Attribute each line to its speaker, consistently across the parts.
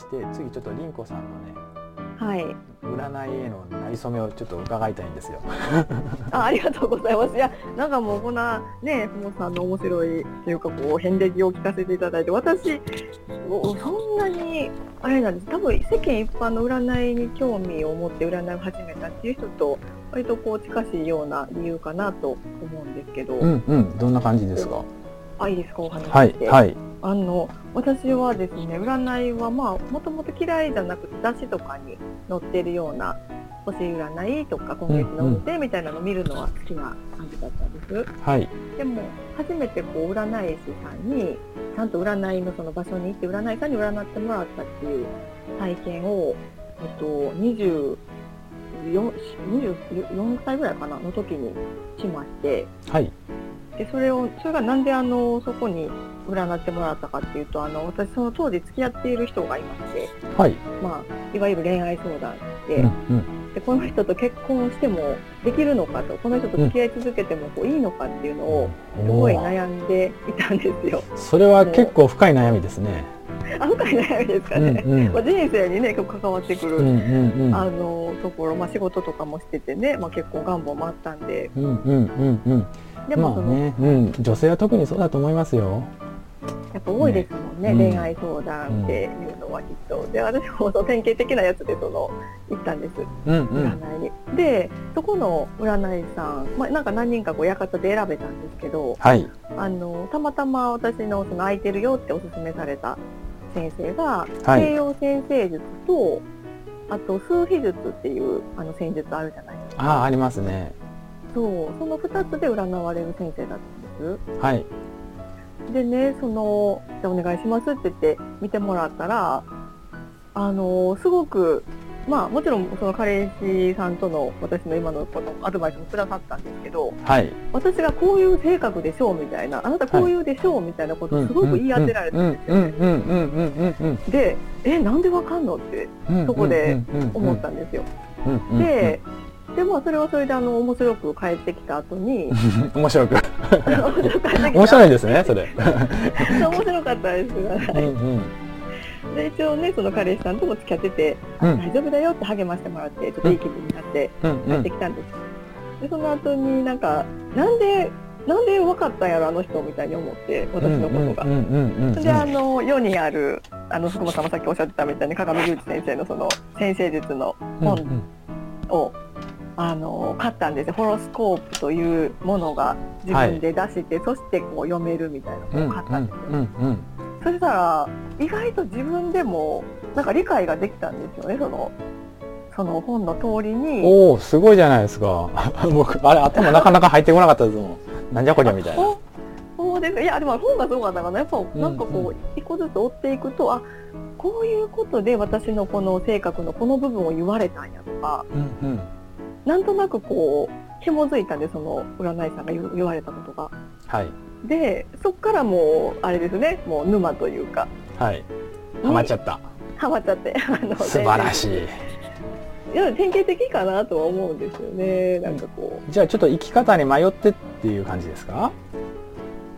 Speaker 1: して、はい、次ちょっと凛子さんのね
Speaker 2: はい
Speaker 1: 占いへのなりそめをちょっと伺いたいんですよ。
Speaker 2: あありがとうございます。いやなんかもうこんなねふもさんの面白いというかこう遍歴を聞かせていただいて私そんなにあれなんです多分世間一般の占いに興味を持って占いを始めたっていう人と割とこう近しいような理由かなと思うんですけど。
Speaker 1: うんうんどんな感じですか？
Speaker 2: あいいですか？お話
Speaker 1: して。はいはい。
Speaker 2: あの私はですね占いはまあもともと嫌いじゃなくて雑誌とかに載ってるような星占いとか今月の運勢みたいなのを見るのは好きな感じだったんです。
Speaker 1: はい、
Speaker 2: でも初めてこう占い師さんにちゃんと占いのその場所に行って占い師さんに占ってもらったっていう体験を、えっと、24, 24歳ぐらいかなの時にしまして、
Speaker 1: はい、
Speaker 2: でそれをそれがなんであのそこに占ってもらったかっていうとあの私その当時付き合っている人がいまして、
Speaker 1: はい。
Speaker 2: まあ、いわゆる恋愛相談でうんうん、でこの人と結婚してもできるのかとこの人と付き合い続けてもこういいのかっていうのをすごい悩んでいたんですよ。
Speaker 1: それは結構深い悩みですね。
Speaker 2: あ深い悩みですかね、うんうん、まあ、人生にね関わってくる、うんうんうん、あのところ、まあ、仕事とかもしててね、まあ、結構願望もあったんで、
Speaker 1: うんうんうんうん、でもその、まあねうん、女性は特にそうだと思いますよ。
Speaker 2: やっぱ多いですもんね、ね恋愛相談っていうのはきっと。で私もその典型的なやつでその行ったんです、
Speaker 1: うんうん、
Speaker 2: 占いに。でそこの占い師さん、まあ、なんか何人かこう館で選べたんですけど、
Speaker 1: はい、
Speaker 2: あのたまたま私のその空いてるよっておすすめされた先生が、はい、西洋先生術とあと数秘術っていうあの戦術あるじゃないですか。
Speaker 1: あありますね。
Speaker 2: そうその2つで占われる先生だったんです。
Speaker 1: はい
Speaker 2: でねその「じゃあお願いします」って言って見てもらったらあのすごくまあもちろんその彼氏さんとの私の今のこのアドバイスもくださったんですけど、
Speaker 1: はい、
Speaker 2: 私がこういう性格でしょうみたいなあなたこういうでしょうみたいなことをすごく言い当てられたんですよね。でえなんでわかんのってそこで思ったんですよ。ででもそれはそれであの面白く帰ってきた後に
Speaker 1: 面白く。面白いですねそれ。
Speaker 2: 面白かったです、はい、うんうん。で一応ねその彼氏さんとも付き合ってて、うん、大丈夫だよって励ましてもらってちょっといい気分になって帰ってきたんです、でその後になんかなんでなんで分かったんやろあの人みたいに思って私のことが。であの世にあるあの福本さんもさっきおっしゃってたみたいに鏡隆一先生のその先生術の本をあの買ったんですよホロスコープというものが自分で出して、はい、そしてこう読めるみたいなのを買ったんですよ。うんうんそしたら意外と自分でもなんか理解ができたんですよねそのその本の通りに。
Speaker 1: おおすごいじゃないですか。僕あれ頭なかなか入ってこなかったですもん。なんじゃこりゃみたいな。
Speaker 2: そうですいやでも本がすごかったかなやっぱなんかこう一個ずつ追っていくとあこういうことで私のこの性格のこの部分を言われたんやとか、うんうん、なんとなくこう紐づいたんでその占い師さんが言われたことが。
Speaker 1: はい、
Speaker 2: でそっからもうあれですねもう沼というか。
Speaker 1: はいハマっちゃった。
Speaker 2: ハマっちゃって
Speaker 1: あの素晴らしい。
Speaker 2: いや典型的かなとは思うんですよねなんかこ
Speaker 1: う、じゃあちょっと生き方に迷ってっていう感じですか？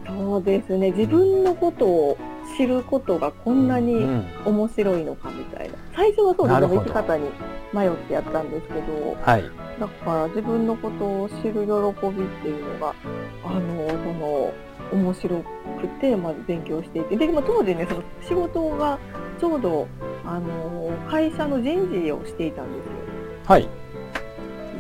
Speaker 2: そうですね自分のことを知ることがこんなに面白いのかみたいな、最初はそうですね生き方に迷ってやったんですけど、
Speaker 1: はい、
Speaker 2: だから自分のことを知る喜びっていうのがあのその面白くて、まず勉強していて。でも当時ねその仕事がちょうどあの会社の人事をしていたんですよ。
Speaker 1: はい。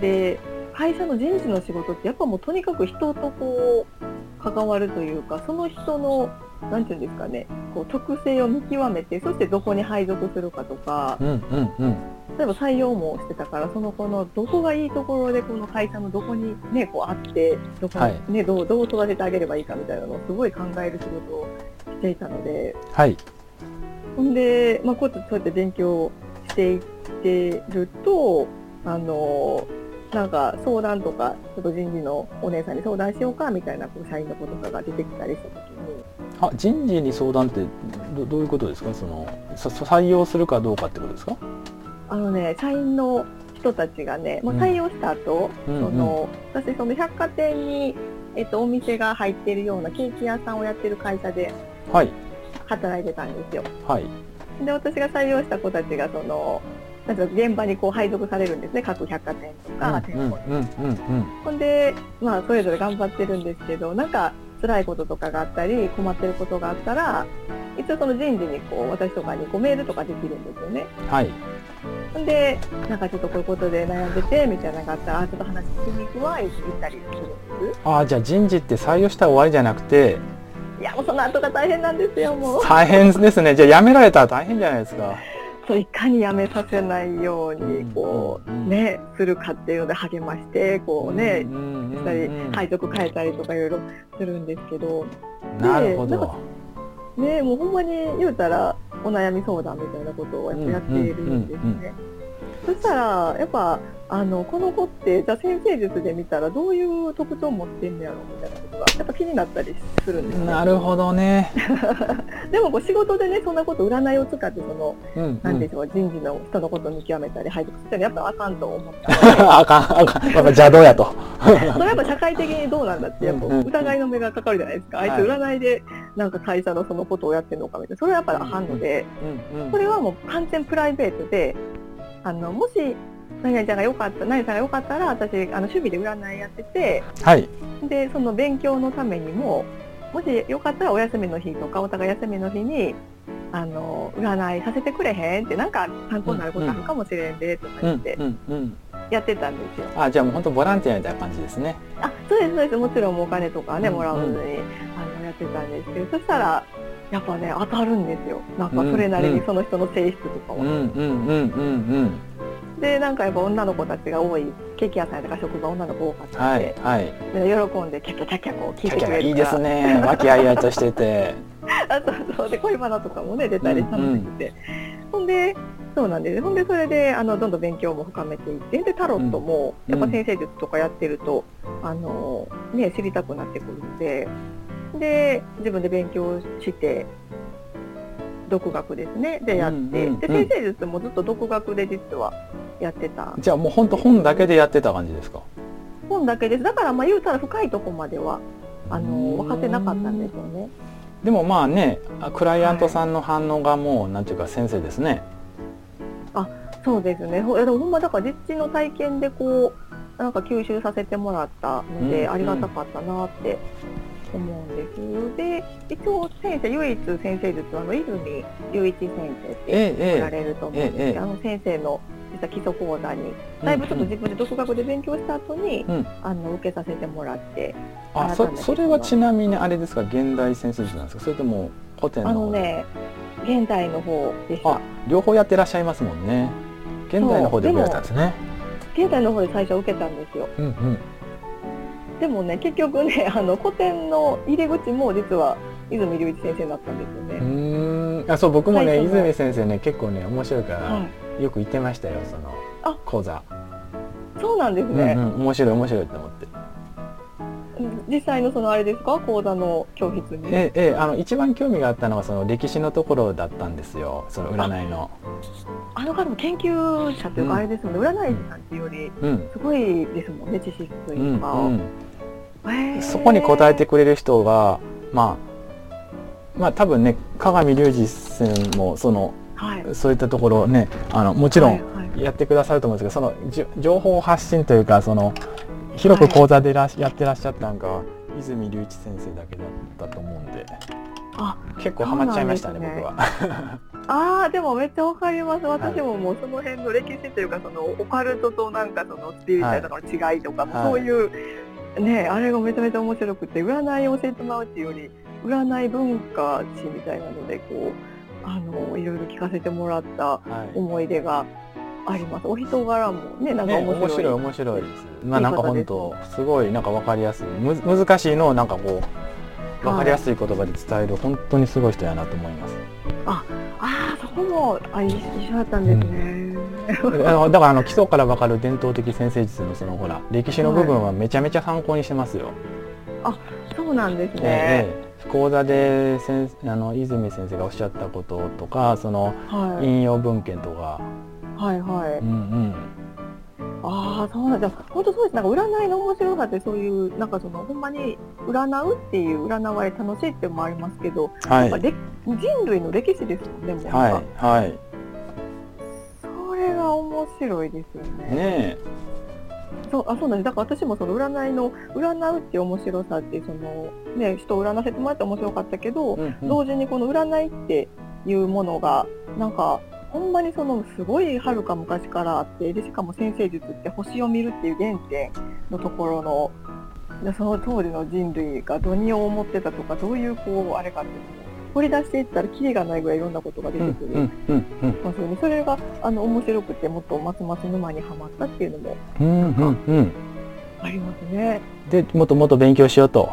Speaker 2: で会社の人事の仕事ってやっぱもうとにかく人とこう関わるというかその人の何て言うんですかね。こう特性を見極めてそしてどこに配属するかとか、
Speaker 1: うんうんうん、
Speaker 2: 例えば採用もしてたからその子のどこがいいところでこの会社のどこに、ね、こうあってどこ、ね、はい、どうどう育ててあげればいいかみたいなのをすごい考える仕事をしていたので、
Speaker 1: はい、
Speaker 2: ほんで、まあ、こうやってそうやって勉強していってるとあのなんか相談とかちょっと人事のお姉さんに相談しようかみたいなこう社員の子とかが出てきたりした時に
Speaker 1: あ人事に相談ってどどういうことですか？その採用するかどうかってことですか？
Speaker 2: あのね社員の人たちがね、まあ、採用した後、うん、その、うん、私その百貨店に、えっと、お店が入っているようなケーキ屋さんをやってる会社で、
Speaker 1: はい、
Speaker 2: 働いてたんですよ。
Speaker 1: はい、
Speaker 2: で私が採用した子たちがそのなんか現場にこう配属されるんですね。各百貨店とか店舗に。ほんで、まあ、それぞれ頑張ってるんですけどなんか辛いこととかがあったり困ってることがあったら一応その人事にこう私とかにこうメールとかできるんですよね。
Speaker 1: はい。
Speaker 2: でなんかちょっとこういうことで悩んでてみたいなのがあったらあちょっと話聞きに行くわ言ったりするんです。
Speaker 1: ああじゃあ人事って採用したら終わりじゃなくて
Speaker 2: いやもうその後が大変なんですよもう。
Speaker 1: 大変ですね。じゃあ辞められたら大変じゃないですか
Speaker 2: そういかに辞めさせないようにこう、ねするかっていうので励ましてこうね、したり配属変えたりとかいろいろするんですけど。
Speaker 1: なるほど。
Speaker 2: ねもうほんまに言うたらお悩み相談みたいなことをやっているんですね。そしたらやっぱあのこの子ってじゃあ先生術で見たらどういう特徴を持ってんのやろみたいなことがやっぱ気になったりするんです、ね、
Speaker 1: なるほどね。
Speaker 2: でもこう仕事でねそんなこと占いを使ってその、うんうん、なんでしょう人事の人のことを見極めたり配属したらやっぱあかんと思った
Speaker 1: あかんあかん。やっぱ邪道やと。
Speaker 2: それやっぱ社会的にどうなんだってやっぱ疑いの目がかかるじゃないですか、あいつ占いでなんか会社のそのことをやってるのかみたいな。それはやっぱりあかんので、うんうんうん、これはもう完全プライベートであのもし何々ちゃんがよかった何さんがよかったら私あの趣味で占いやってて、
Speaker 1: はい、
Speaker 2: でその勉強のためにももしよかったらお休みの日とかお互い休みの日にあの占いさせてくれへん？ってなんか参考になることあるかもしれんでとか言ってやってたんですよ。
Speaker 1: あじゃあもう本当ボランティアみたいな感じですね。
Speaker 2: あそうですそうです。もちろんお金とかねもらわずに、あのやってたんですけどそしたらやっぱね当たるんですよ。なんかそれなりにその人の性質とかは。でなんかやっぱ女の子たちが多いケーキ屋さんとか職場女の子多かったので、はいはい、で喜んでキャキャキャキャこう聞いてくれる
Speaker 1: いいですね和気あいあいとしてて
Speaker 2: あそうそうで恋バナとかもね出たり楽しくて、うんうん、ほんでそうなんですほんでそれであのどんどん勉強も深めていってでタロットも、やっぱ先生術とかやってると、あのね知りたくなってくるのでで自分で勉強して独学ですね。でやって、うんうんうん、で先生術もずっと独学で実はやってた。
Speaker 1: じゃあもう本当本だけでやってた感じですか？
Speaker 2: 本だけです。だからまあ言うたら深いとこまではあの分かってなかったんですよね。
Speaker 1: でもまあねクライアントさんの反応がもう、はい、なんていうか先生ですね。
Speaker 2: あそうですね。ほでもほんまだから実地の体験でこうなんか吸収させてもらったので、ありがたかったなって思うんです。で一応先生唯一先生術はあの泉雄一先生って言われると思うんですけど、えええ、あの先生の実は基礎講座にだいぶちょっと自分で独学で勉強した後に、うん、あの受けさせてもらって
Speaker 1: あそそれはちなみにあれですか現代先生術なんですか？それとも古典の
Speaker 2: あのね現代の方でした。
Speaker 1: 両方やってらっしゃいますもんね。現代の方で受けたんですね。
Speaker 2: 現代の方で最初受けたんですよ、うんうんでもね結局ね あの古典の入り口も実は泉隆一先生だったんですよね。
Speaker 1: うん。あそう僕もね泉先生ね結構ね面白いから、はい、よく言ってましたよその講座。
Speaker 2: そうなんですね、
Speaker 1: うんうん、面白い面白いと思って。
Speaker 2: 実際のそのあれですか？講座の教室に。
Speaker 1: ええあの一番興味があったのはその歴史のところだったんですよ。その占いの
Speaker 2: あ。の方も研究者というかあれですもんね、うん、占い師さんっていうより、すごいですもんね知識というか、うんうん
Speaker 1: そこに答えてくれる人がまあまあ多分ね鏡隆二さんもその、はい、そういったところねあのもちろんやってくださると思うんですけど、その情報発信というかその広く講座でら、はい、やってらっしゃったのが泉隆一先生だけだったと思うんで。あ結構ハマっちゃいましたね、ね、僕は。
Speaker 2: ああでもめっちゃわかります。私ももうその辺の歴史というかそのオカルトとなんかそのスピリチュアルの違いとか、はい、そういうねあれがめちゃめちゃ面白くて占いを教えてもらうっていうより占い文化史みたいなのでこうあのいろいろ聞かせてもらった思い出があります、はい、お人柄もねなんか面白い、
Speaker 1: ね、面白い面白いです。まあなんか本当すごいなんか分かりやすい。む難しいのをなんかこう分かりやすい言葉で伝える、はい、本当にすごい人やなと思います。
Speaker 2: ああそこもあ一緒だったんですね、うん
Speaker 1: だからあの基礎から分かる伝統的先生術のそのほら歴史の部分はめちゃめちゃ参考にしてますよ。はい、
Speaker 2: あそうなんですね。え
Speaker 1: え、講座で先あの泉先生がおっしゃったこととかその、引用文献とか。
Speaker 2: はいはい。うんうん。ああ、そうなんだ。本当そうです。なんか占いの面白さってそういう、なんかその、ほんまに占うっていう占われ楽しいってもありますけど、はい、人類の歴史ですもんね、もう。
Speaker 1: はい。はい。
Speaker 2: 面白いですよね。
Speaker 1: ね
Speaker 2: そうあそうなんです。だから私もその占いの占うっていう面白さってその、ね、人を占わせてもらって面白かったけど、うんうん、同時にこの占いっていうものがなんかほんまにそのすごいはるか昔からあってでしかも先生術って星を見るっていう原点のところのでその当時の人類が何を思ってたとかどういうこうあれかっていうのを掘り出していったらキリがないぐらいいろんなことが出てくる、まそそれがあの面白くてもっとますます沼にはまったっていうのも、ありますね。
Speaker 1: でもっともっと勉強しようと。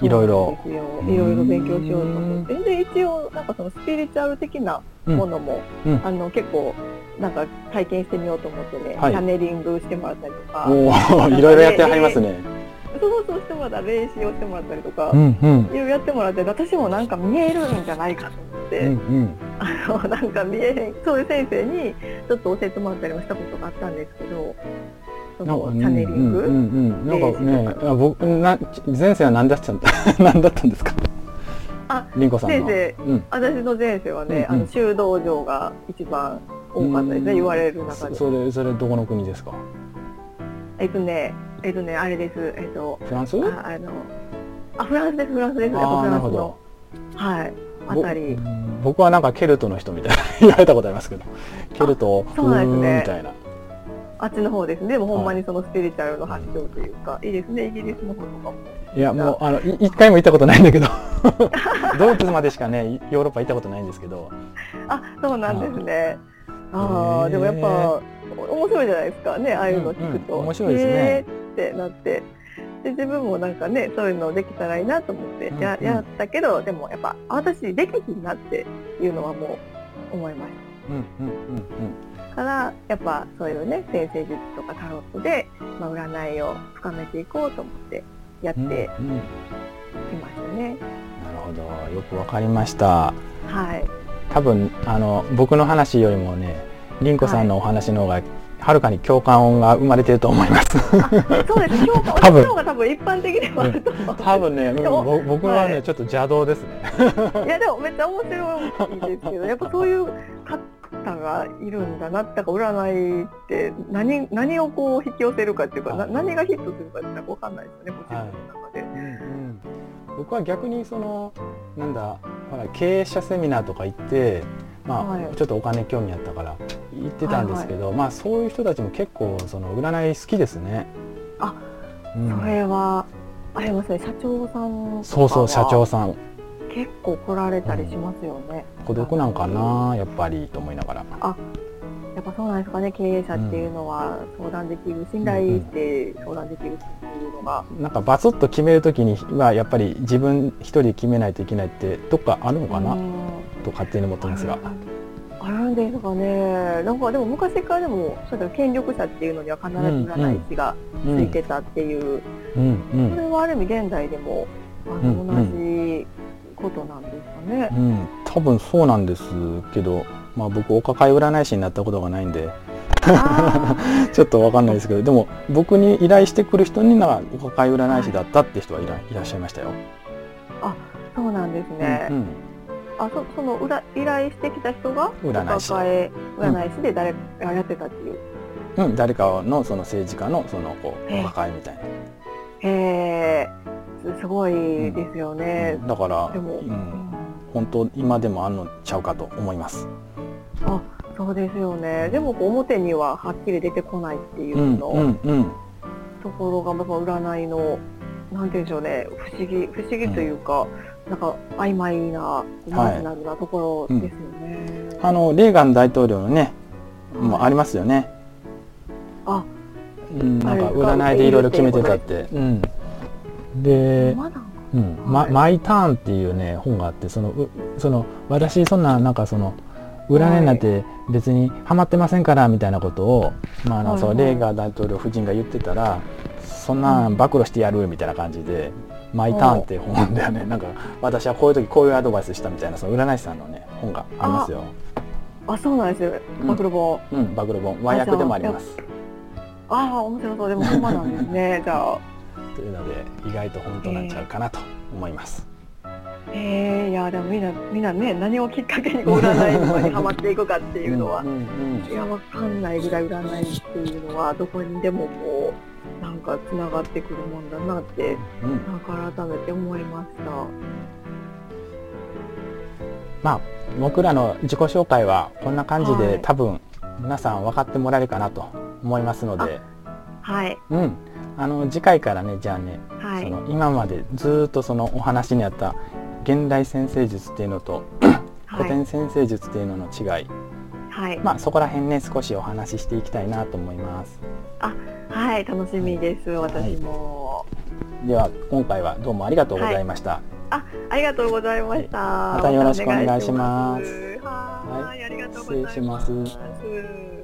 Speaker 1: いろいろ。
Speaker 2: いろいろ勉強しようと思って。で一応なんかそのスピリチュアル的なものも、うん、あの結構なんか体験してみようと思ってね、はい、チャネリングしてもらったりとか。
Speaker 1: お いろいろやってはりますね。
Speaker 2: そうそうしてもらったら霊視をしてもらったりとか、うんうん、いろいろやってもらって私もなんか見えるんじゃないかと思って、うんうん、あのなんか見えへんそういう先生にちょっと教えてもらったりもしたことがあったんですけどそのチャネリング、うんうん、なんか
Speaker 1: ね僕な前世は何だったん 何だったんですか？
Speaker 2: あ、リンコさん先生、うん、私の前世はね、うんうん、あの修道場が一番多かったですね、言われる中で。
Speaker 1: それそれどこの国ですか？
Speaker 2: えっとね、えっとねあれです。えっと
Speaker 1: フランス？
Speaker 2: ああのあフランスですフランスです。やっぱフランスのはいあたり。
Speaker 1: 僕はなんかケルトの人みたいな 言われたことありますけど、ケルト
Speaker 2: そうなんですね
Speaker 1: みたいな。
Speaker 2: あっちの方ですね。でもほんまにそのスピリチュアルの発祥というか、はい、いいですね。イギリスの方とかも。
Speaker 1: いやもうあの一回も行ったことないんだけど ドイツまでしかねヨーロッパ行ったことないんですけど
Speaker 2: あそうなんですねああでもやっぱ面白いじゃないですかねああいうの聞くと、うんうん、
Speaker 1: 面白いですね
Speaker 2: ってなってで自分もなんかねそういうのできたらいいなと思ってやうんうん、やったけどでもやっぱ私できひんなっていうのはもう思いました。うんうんうんうん、からやっぱそういうね先生術とかタロットで、まあ、占いを深めていこうと思ってやってきましたね。うんうん、なる
Speaker 1: ほどよくわかりました。
Speaker 2: はい
Speaker 1: 多分あの僕の話よりもね凛子さんのお話の方が、はるかに共感音が生まれてると思います。
Speaker 2: そうです。共感音の方が多分一般的ではあると思う。
Speaker 1: 多分ね、僕はね、はい、ちょっと邪道ですね。
Speaker 2: いやでもめっちゃ面白いですけど、やっぱそういう方がいるんだなってか占いって何何をこう引き寄せるかっていうか、な何がヒットするかってわかんないですよね。はい
Speaker 1: 僕は逆にそのなんだほら経営者セミナーとか行ってまあ、はい、ちょっとお金興味あったから行ってたんですけど、はいはい、まあそういう人たちも結構その占い好きですね。
Speaker 2: あ、うん、それはありますね。社長さん
Speaker 1: そうそう社長さん。
Speaker 2: 結構来られたりしますよね。
Speaker 1: うん、孤独なんかなやっぱりと思いながら。
Speaker 2: あやっぱそうなんですかね。経営者っていうのは相談できる、信頼して相談できるっていうのが、
Speaker 1: なんかバツッと決めるときにはやっぱり自分一人決めないといけないってどっかあるのかな、と勝手に思ってますが。
Speaker 2: あるんですかね。なんかでも昔からでもそうだ権力者っていうのには必ず占い師がついてたっていう、うんうん、それはある意味現代でもあの、同じことなんですかね、
Speaker 1: うん、多分そうなんですけどまあ、僕お抱え占い師になったことがないんで ちょっと分かんないですけどでも僕に依頼してくる人にはお抱え占い師だったって人はいら,、い、らっしゃいましたよ。
Speaker 2: あそうなんですね。うん、うん、あそその裏依頼してきた人がお抱え占い師で誰かやってたっていう。
Speaker 1: うん、うん、誰かのその政治家のそのこうお抱えみたいな。
Speaker 2: へえすごいですよね。
Speaker 1: うん、だからでも、うん、本当今でもあんのちゃうかと思います。
Speaker 2: あそうですよね。でも表にははっきり出てこないっていうの、うんうん、ところがまず占いのなんて言うんでしょうね。不思議不思議というか、うん、なんか曖昧なマジナルなところですよね、
Speaker 1: はい、あのレーガン大統領のねもありますよね、
Speaker 2: あ
Speaker 1: うん、なんか占いでいろいろ決めてたって、うん、で、うんま、マイターンっていうね本があってそのその私そんななんかその占いなんて別にハマってませんからみたいなことを、まあ、あのそうレーガー大統領夫人が言ってたらそんなん暴露してやるみたいな感じで「マイターン」って本だよね。なんか私はこういう時こういうアドバイスしたみたいなその占い師さんのね本がありますよ。
Speaker 2: あそうなんですよ。暴露本、
Speaker 1: うん、暴露本。和訳でもあります。
Speaker 2: ああ面白そう。でもほんまなんですね。じゃあ。
Speaker 1: というので意外と本当なんちゃうかなと思います。
Speaker 2: えー、いやでもみんなみんなね何をきっかけに占いとかにはまっていくかっていうのはうん、いやわかんないぐらい占いっていうのはどこにでもこうなんかつながってくるもんだなって、うん、なんか改めて思いました。
Speaker 1: まあ僕らの自己紹介はこんな感じで、はい、多分皆さん分かってもらえるかなと思いますので、
Speaker 2: はい、
Speaker 1: うん、あの次回からねじゃあね、はい、その今までずっとそのお話にあった現代先生術っていうのと古典先生術っていうのの違い、はい、まあそこら辺ね少しお話ししていきたいなと思います。
Speaker 2: あはい楽しみです、私も、
Speaker 1: では今回はどうもありがとうございました。
Speaker 2: あありがとうございました。
Speaker 1: またよろしくお願いします。
Speaker 2: はい、ありがとうございます。失礼します。